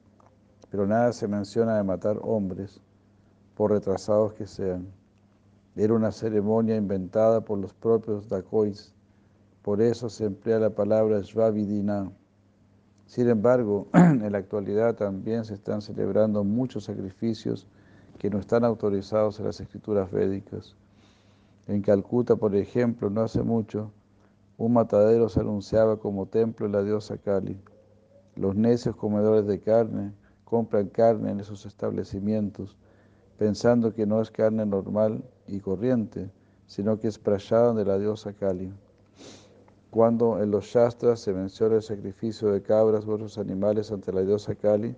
pero nada se menciona de matar hombres, por retrasados que sean. Era una ceremonia inventada por los propios Dakois, por eso se emplea la palabra Shvavidina. Sin embargo, en la actualidad también se están celebrando muchos sacrificios que no están autorizados en las escrituras védicas. En Calcuta, por ejemplo, no hace mucho, un matadero se anunciaba como templo de la diosa Kali. Los necios comedores de carne compran carne en esos establecimientos, pensando que no es carne normal y corriente, sino que es prashada de la diosa Kali. Cuando en los Shastras se menciona el sacrificio de cabras u otros animales ante la diosa Kali,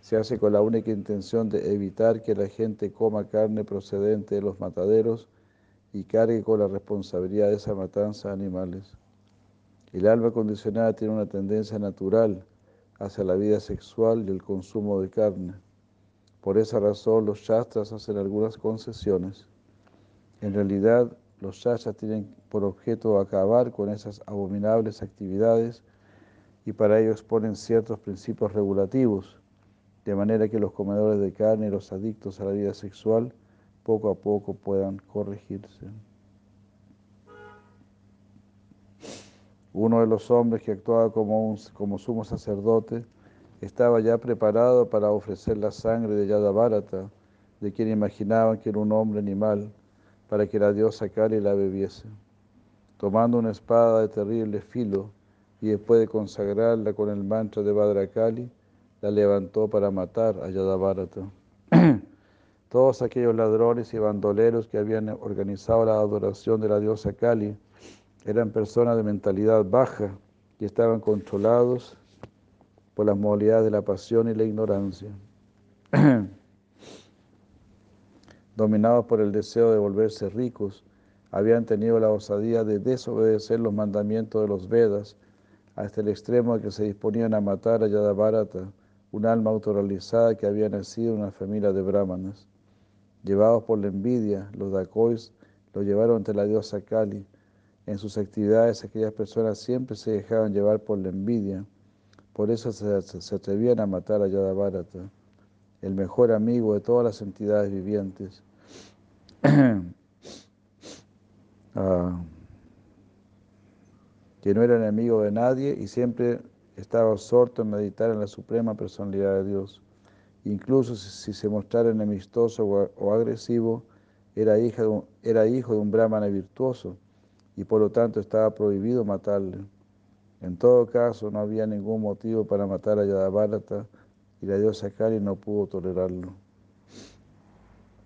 se hace con la única intención de evitar que la gente coma carne procedente de los mataderos y cargue con la responsabilidad de esa matanza de animales. El alma condicionada tiene una tendencia natural hacia la vida sexual y el consumo de carne. Por esa razón los shastras hacen algunas concesiones. En realidad, los shastras tienen por objeto acabar con esas abominables actividades y para ello exponen ciertos principios regulativos, de manera que los comedores de carne y los adictos a la vida sexual poco a poco puedan corregirse. Uno de los hombres que actuaba como, como sumo sacerdote estaba ya preparado para ofrecer la sangre de Yadavarata, de quien imaginaban que era un hombre animal, para que la diosa Kali la bebiese. Tomando una espada de terrible filo y después de consagrarla con el mantra de Badrakali, la levantó para matar a Yadavarata. Todos aquellos ladrones y bandoleros que habían organizado la adoración de la diosa Kali eran personas de mentalidad baja y estaban controlados por las modalidades de la pasión y la ignorancia. Dominados por el deseo de volverse ricos, habían tenido la osadía de desobedecer los mandamientos de los Vedas hasta el extremo de que se disponían a matar a Yadavarata, un alma autorrealizada que había nacido en una familia de brahmanas. Llevados por la envidia, los dacois lo llevaron ante la diosa Kali, En sus actividades aquellas personas siempre se dejaban llevar por la envidia, por eso se, atrevían a matar a Yadabharata, el mejor amigo de todas las entidades vivientes. Ah, que no era enemigo de nadie y siempre estaba absorto en meditar en la suprema personalidad de Dios. Incluso si, se mostrara enemistoso o, agresivo, era, hijo de un brahmana virtuoso y por lo tanto estaba prohibido matarle. En todo caso, no había ningún motivo para matar a Yadabharata y la diosa Kali no pudo tolerarlo.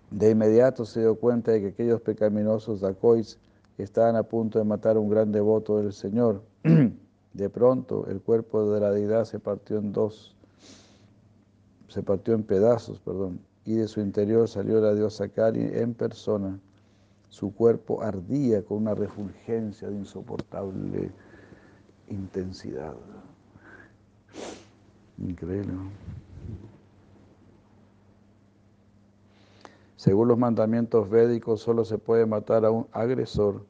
De inmediato se dio cuenta de que aquellos pecaminosos dacois estaban a punto de matar a un gran devoto del Señor. De pronto, el cuerpo de la deidad se partió en dos, se partió en pedazos, perdón, y de su interior salió la diosa Kali en persona. Su cuerpo ardía con una refulgencia de insoportable intensidad. Increíble. Según los mandamientos védicos, solo se puede matar a un agresor.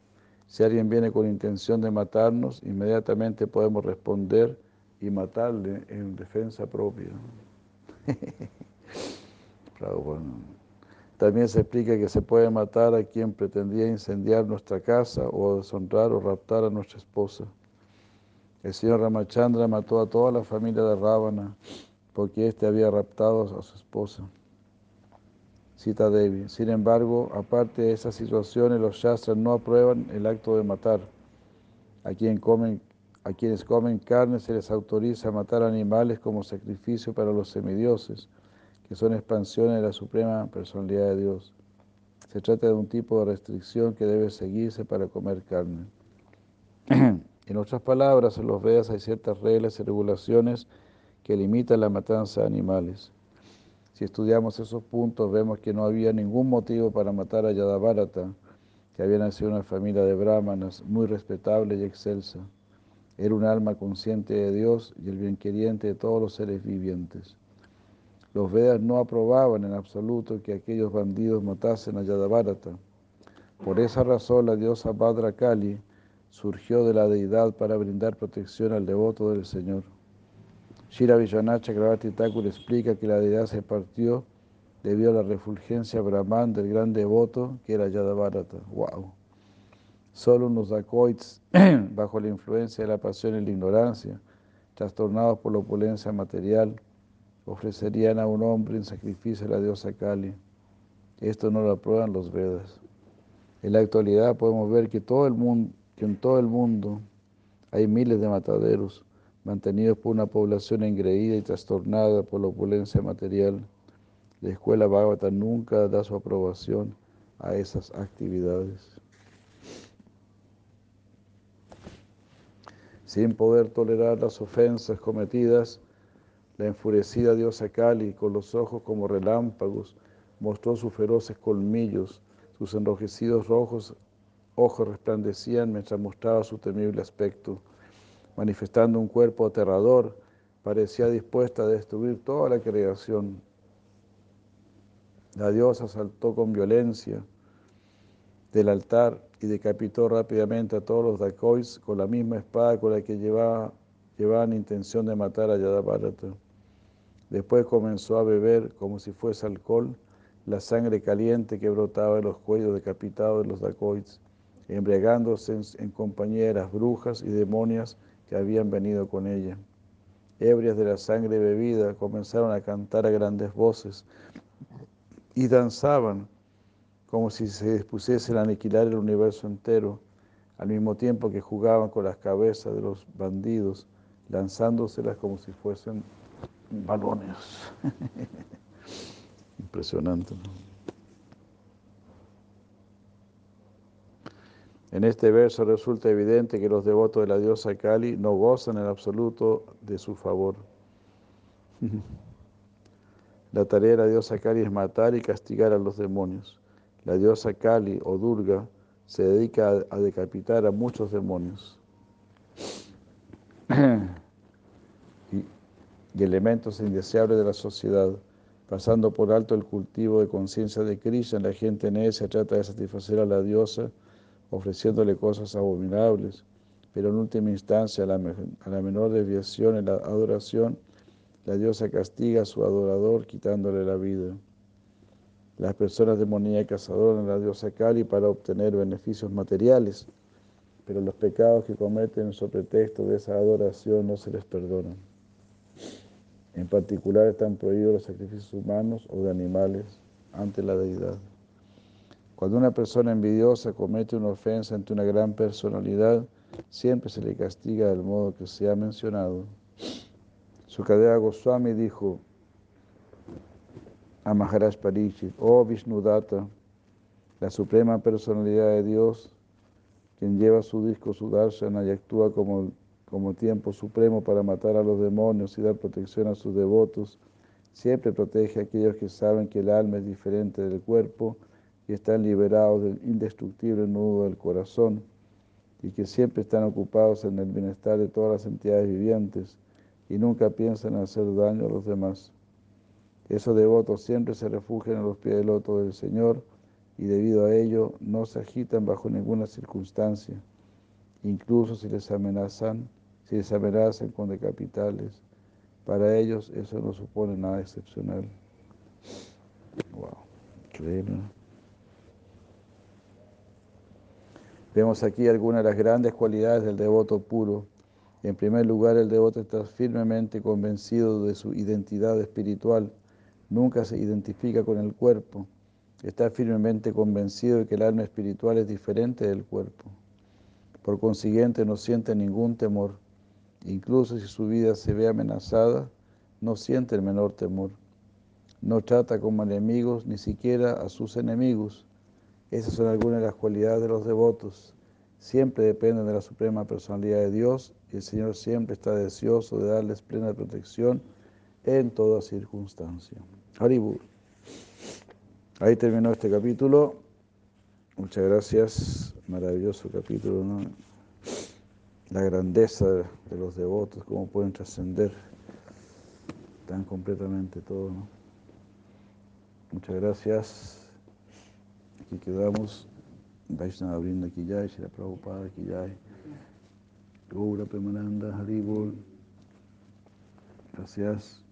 Si alguien viene con intención de matarnos, inmediatamente podemos responder y matarle en defensa propia. También se explica que se puede matar a quien pretendía incendiar nuestra casa o deshonrar o raptar a nuestra esposa. El señor Ramachandra mató a toda la familia de Ravana porque éste había raptado a su esposa. Cita Devi. Sin embargo, aparte de esas situaciones, los Shastras no aprueban el acto de matar. A, a quienes comen carne se les autoriza a matar animales como sacrificio para los semidioses, que son expansiones de la suprema personalidad de Dios. Se trata de un tipo de restricción que debe seguirse para comer carne. en otras palabras, en los Vedas hay ciertas reglas y regulaciones que limitan la matanza de animales. Si estudiamos esos puntos, vemos que no había ningún motivo para matar a Yadabharata, que había nacido en una familia de brahmanas muy respetable y excelsa. Era un alma consciente de Dios y el bienqueriente de todos los seres vivientes. Los Vedas no aprobaban en absoluto que aquellos bandidos matasen a Yadabharata. Por esa razón la diosa Bhadra Kali surgió de la deidad para brindar protección al devoto del Señor. Shira Vishwanath Chakravarti Thakur explica que la deidad se partió debido a la refulgencia brahman del gran devoto que era Yadabharata. ¡Wow! Solo unos dacoits, bajo la influencia de la pasión y la ignorancia, trastornados por la opulencia material, ofrecerían a un hombre en sacrificio a la diosa Kali. Esto no lo aprueban los Vedas. En la actualidad podemos ver que, que en todo el mundo hay miles de mataderos mantenidos por una población engreída y trastornada por la opulencia material. La escuela Bhagavata nunca da su aprobación a esas actividades. Sin poder tolerar las ofensas cometidas, la enfurecida diosa Kali, con los ojos como relámpagos, mostró sus feroces colmillos, sus enrojecidos rojos ojos resplandecían mientras mostraba su temible aspecto manifestando un cuerpo aterrador, parecía dispuesta a destruir toda la creación. La diosa saltó con violencia del altar y decapitó rápidamente a todos los dacois con la misma espada con la que llevaba, llevaban intención de matar a Yadabharata. Después comenzó a beber, como si fuese alcohol, la sangre caliente que brotaba de los cuellos decapitados de los dacois, embriagándose en compañía de las brujas y demonias que habían venido con ella. Ebrias de la sangre bebida, comenzaron a cantar a grandes voces y danzaban como si se dispusiesen a aniquilar el universo entero, al mismo tiempo que jugaban con las cabezas de los bandidos, lanzándoselas como si fuesen balones. Impresionante. En este verso resulta evidente que los devotos de la diosa Kali no gozan en absoluto de su favor. La tarea de la diosa Kali es matar y castigar a los demonios. La diosa Kali o Durga se dedica a, decapitar a muchos demonios y, elementos indeseables de la sociedad. Pasando por alto el cultivo de conciencia de Krishna, la gente necia trata de satisfacer a la diosa ofreciéndole cosas abominables, pero en última instancia a la, menor desviación en la adoración, la diosa castiga a su adorador quitándole la vida. Las personas demoníacas adoran a la diosa Kali para obtener beneficios materiales, pero los pecados que cometen sobre pretexto de esa adoración no se les perdonan. En particular están prohibidos los sacrificios humanos o de animales ante la deidad. Cuando una persona envidiosa comete una ofensa ante una gran personalidad, siempre se le castiga del modo que se ha mencionado. Sukadeva Goswami dijo a Maharaj Parishit, oh Vishnudata, la suprema personalidad de Dios, quien lleva su disco Sudarshana y actúa como como tiempo supremo para matar a los demonios y dar protección a sus devotos, siempre protege a aquellos que saben que el alma es diferente del cuerpo y están liberados del indestructible nudo del corazón y que siempre están ocupados en el bienestar de todas las entidades vivientes y nunca piensan en hacer daño a los demás. Esos devotos siempre se refugian en los pies del loto del Señor y debido a ello no se agitan bajo ninguna circunstancia, incluso si les amenazan si les amenazan con decapitales, para ellos eso no supone nada excepcional. Wow, increíble. Vemos aquí algunas de las grandes cualidades del devoto puro. En primer lugar, el devoto está firmemente convencido de su identidad espiritual. Nunca se identifica con el cuerpo. Está firmemente convencido de que el alma espiritual es diferente del cuerpo. Por consiguiente, no siente ningún temor. Incluso si su vida se ve amenazada, no siente el menor temor. No trata como enemigos ni siquiera a sus enemigos. Esas son algunas de las cualidades de los devotos. Siempre dependen de la suprema personalidad de Dios y el Señor siempre está deseoso de darles plena protección en toda circunstancia. Haribur. Ahí terminó este capítulo. Muchas gracias. Maravilloso capítulo, ¿no? la grandeza de los devotos, cómo pueden trascender tan completamente todo. Muchas gracias. Aquí quedamos. Vaishnava Brinda Kijay, Shira Prabhupada Kijay, Gaura Premananda Haribol. Gracias.